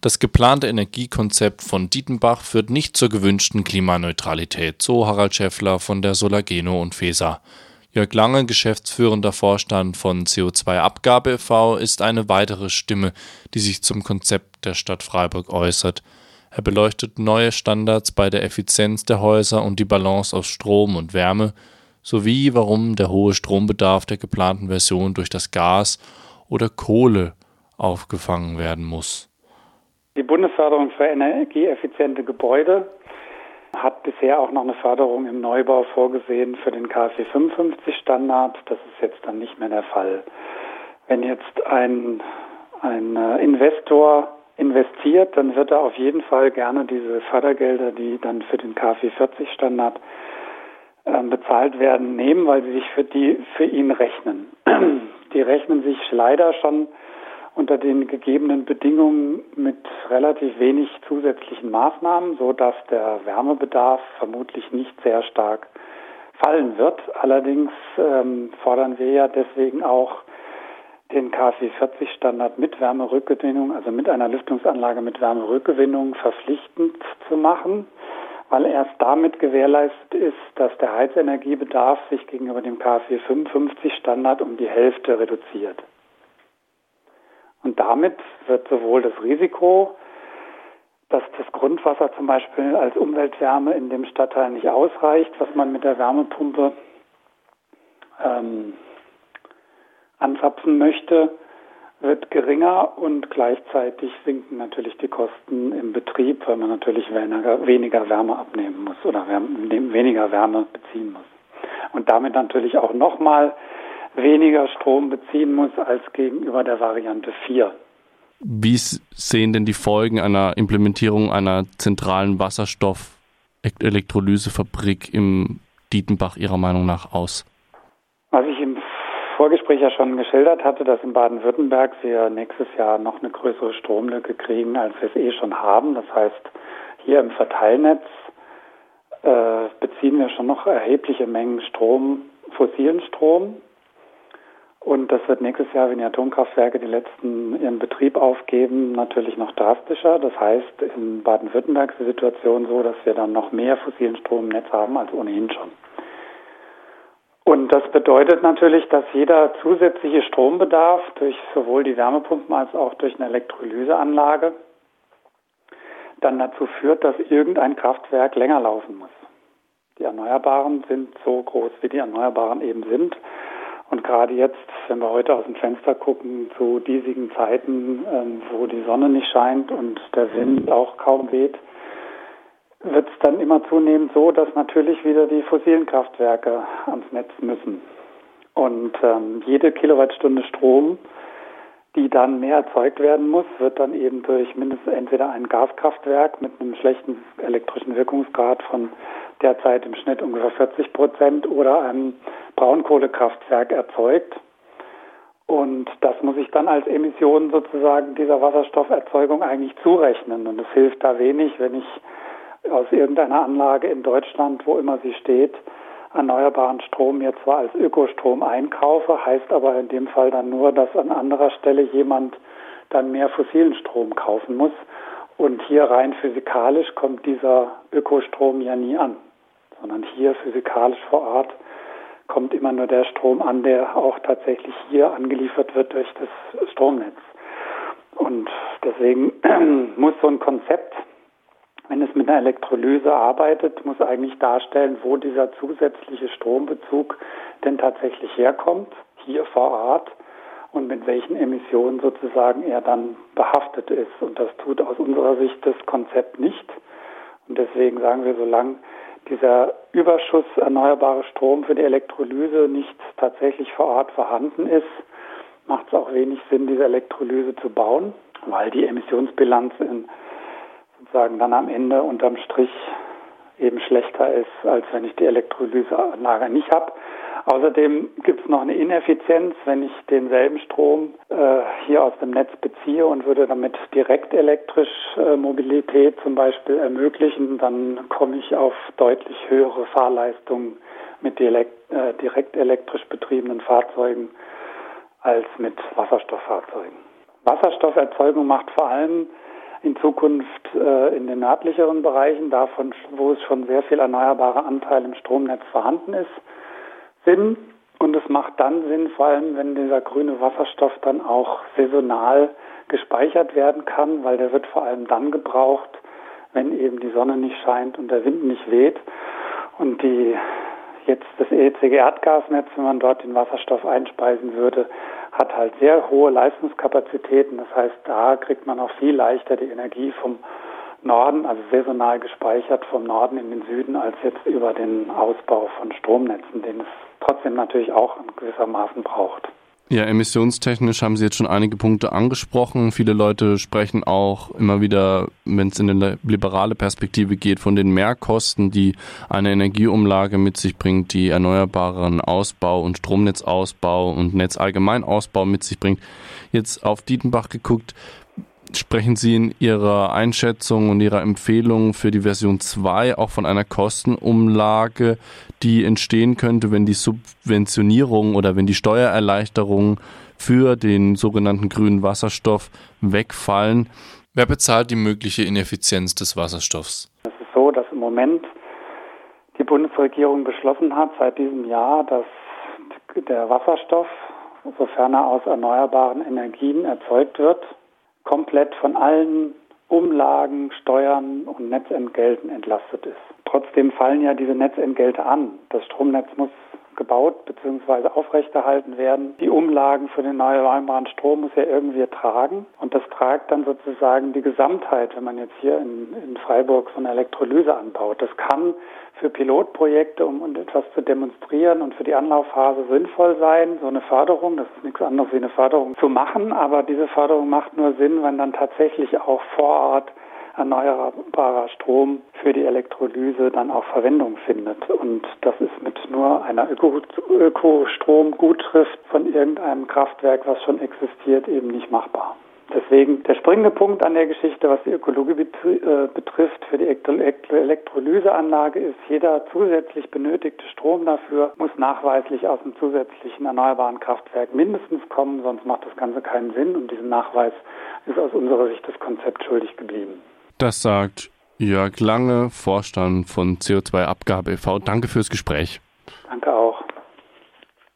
Das geplante Energiekonzept von Dietenbach führt nicht zur gewünschten Klimaneutralität, so Harald Schäffler von der Solargeno und FESA. Jörg Lange, geschäftsführender Vorstand von CO2-Abgabe e.V., ist eine weitere Stimme, die sich zum Konzept der Stadt Freiburg äußert. Er beleuchtet neue Standards bei der Effizienz der Häuser und die Balance aus Strom und Wärme, sowie warum der hohe Strombedarf der geplanten Version durch das Gas oder Kohle aufgefangen werden muss. Die Bundesförderung für energieeffiziente Gebäude hat bisher auch noch eine Förderung im Neubau vorgesehen für den KfW 55 Standard. Das ist jetzt dann nicht mehr der Fall. Wenn jetzt ein, ein äh, Investor investiert, dann wird er auf jeden Fall gerne diese Fördergelder, die dann für den KfW 40 Standard äh, bezahlt werden, nehmen, weil sie sich für die für ihn rechnen. Die rechnen sich leider schon unter den gegebenen Bedingungen mit relativ wenig zusätzlichen Maßnahmen, so dass der Wärmebedarf vermutlich nicht sehr stark fallen wird. Allerdings ähm, fordern wir ja deswegen auch den KfW 40 Standard mit Wärmerückgewinnung, also mit einer Lüftungsanlage mit Wärmerückgewinnung verpflichtend zu machen, weil erst damit gewährleistet ist, dass der Heizenergiebedarf sich gegenüber dem KfW 55 Standard um die Hälfte reduziert. Und damit wird sowohl das Risiko, dass das Grundwasser zum Beispiel als Umweltwärme in dem Stadtteil nicht ausreicht, was man mit der Wärmepumpe ähm, anzapfen möchte, wird geringer und gleichzeitig sinken natürlich die Kosten im Betrieb, weil man natürlich weniger, weniger Wärme abnehmen muss oder weniger Wärme beziehen muss. Und damit natürlich auch nochmal weniger Strom beziehen muss als gegenüber der Variante 4. Wie sehen denn die Folgen einer Implementierung einer zentralen Wasserstoff-Elektrolysefabrik im Dietenbach Ihrer Meinung nach aus? Was ich im Vorgespräch ja schon geschildert hatte, dass in Baden-Württemberg wir nächstes Jahr noch eine größere Stromlücke kriegen, als wir es eh schon haben. Das heißt, hier im Verteilnetz äh, beziehen wir schon noch erhebliche Mengen Strom, fossilen Strom, und das wird nächstes Jahr, wenn die Atomkraftwerke die letzten ihren Betrieb aufgeben, natürlich noch drastischer. Das heißt, in Baden-Württemberg ist die Situation so, dass wir dann noch mehr fossilen Strom im Netz haben als ohnehin schon. Und das bedeutet natürlich, dass jeder zusätzliche Strombedarf durch sowohl die Wärmepumpen als auch durch eine Elektrolyseanlage dann dazu führt, dass irgendein Kraftwerk länger laufen muss. Die Erneuerbaren sind so groß, wie die Erneuerbaren eben sind. Und gerade jetzt, wenn wir heute aus dem Fenster gucken, zu diesigen Zeiten, ähm, wo die Sonne nicht scheint und der Wind auch kaum weht, wird es dann immer zunehmend so, dass natürlich wieder die fossilen Kraftwerke ans Netz müssen. Und ähm, jede Kilowattstunde Strom, die dann mehr erzeugt werden muss, wird dann eben durch mindestens entweder ein Gaskraftwerk mit einem schlechten elektrischen Wirkungsgrad von derzeit im Schnitt ungefähr 40 Prozent oder ein Braunkohlekraftwerk erzeugt. Und das muss ich dann als Emission sozusagen dieser Wasserstofferzeugung eigentlich zurechnen. Und es hilft da wenig, wenn ich aus irgendeiner Anlage in Deutschland, wo immer sie steht, erneuerbaren Strom mir zwar als Ökostrom einkaufe, heißt aber in dem Fall dann nur, dass an anderer Stelle jemand dann mehr fossilen Strom kaufen muss. Und hier rein physikalisch kommt dieser Ökostrom ja nie an, sondern hier physikalisch vor Ort kommt immer nur der Strom an, der auch tatsächlich hier angeliefert wird durch das Stromnetz. Und deswegen muss so ein Konzept, wenn es mit einer Elektrolyse arbeitet, muss eigentlich darstellen, wo dieser zusätzliche Strombezug denn tatsächlich herkommt, hier vor Ort und mit welchen Emissionen sozusagen er dann behaftet ist. Und das tut aus unserer Sicht das Konzept nicht. Und deswegen sagen wir, solange dieser Überschuss erneuerbare Strom für die Elektrolyse nicht tatsächlich vor Ort vorhanden ist, macht es auch wenig Sinn, diese Elektrolyse zu bauen, weil die Emissionsbilanz in, sozusagen dann am Ende unterm Strich eben schlechter ist, als wenn ich die Elektrolyseanlage nicht habe. Außerdem gibt es noch eine Ineffizienz, wenn ich denselben Strom äh, hier aus dem Netz beziehe und würde damit direkt elektrisch äh, Mobilität zum Beispiel ermöglichen, dann komme ich auf deutlich höhere Fahrleistungen mit direkt, äh, direkt elektrisch betriebenen Fahrzeugen als mit Wasserstofffahrzeugen. Wasserstofferzeugung macht vor allem in Zukunft äh, in den nördlicheren Bereichen, davon, wo es schon sehr viel erneuerbarer Anteil im Stromnetz vorhanden ist, Sinn. Und es macht dann Sinn, vor allem wenn dieser grüne Wasserstoff dann auch saisonal gespeichert werden kann, weil der wird vor allem dann gebraucht, wenn eben die Sonne nicht scheint und der Wind nicht weht. Und die jetzt das EECG Erdgasnetz, wenn man dort den Wasserstoff einspeisen würde, hat halt sehr hohe Leistungskapazitäten. Das heißt, da kriegt man auch viel leichter die Energie vom Norden, also saisonal gespeichert vom Norden in den Süden, als jetzt über den Ausbau von Stromnetzen, den es trotzdem natürlich auch in gewissermaßen braucht. Ja, emissionstechnisch haben Sie jetzt schon einige Punkte angesprochen. Viele Leute sprechen auch immer wieder, wenn es in eine liberale Perspektive geht, von den Mehrkosten, die eine Energieumlage mit sich bringt, die erneuerbaren Ausbau und Stromnetzausbau und Netzallgemeinausbau mit sich bringt. Jetzt auf Dietenbach geguckt, sprechen Sie in Ihrer Einschätzung und Ihrer Empfehlung für die Version 2 auch von einer Kostenumlage, die entstehen könnte, wenn die Subventionierung oder wenn die Steuererleichterungen für den sogenannten grünen Wasserstoff wegfallen? Wer bezahlt die mögliche Ineffizienz des Wasserstoffs? Es ist so, dass im Moment die Bundesregierung beschlossen hat, seit diesem Jahr, dass der Wasserstoff, sofern er aus erneuerbaren Energien erzeugt wird, komplett von allen Umlagen, Steuern und Netzentgelten entlastet ist. Trotzdem fallen ja diese Netzentgelte an. Das Stromnetz muss gebaut bzw. aufrechterhalten werden. Die Umlagen für den erneuerbaren Strom muss ja irgendwie tragen und das tragt dann sozusagen die Gesamtheit, wenn man jetzt hier in, in Freiburg so eine Elektrolyse anbaut. Das kann für Pilotprojekte, um, etwas zu demonstrieren und für die Anlaufphase sinnvoll sein, so eine Förderung, das ist nichts anderes wie eine Förderung zu machen, aber diese Förderung macht nur Sinn, wenn dann tatsächlich auch vor Ort erneuerbarer Strom für die Elektrolyse dann auch Verwendung findet. Und das ist mit nur einer Ökostromgutschrift von irgendeinem Kraftwerk, was schon existiert, eben nicht machbar. Deswegen der springende Punkt an der Geschichte, was die Ökologie äh, betrifft, für die Elektrolyseanlage ist, jeder zusätzlich benötigte Strom dafür muss nachweislich aus einem zusätzlichen erneuerbaren Kraftwerk mindestens kommen, sonst macht das Ganze keinen Sinn und diesen Nachweis ist aus unserer Sicht das Konzept schuldig geblieben. Das sagt Jörg Lange, Vorstand von CO2 Abgabe e.V. Danke fürs Gespräch.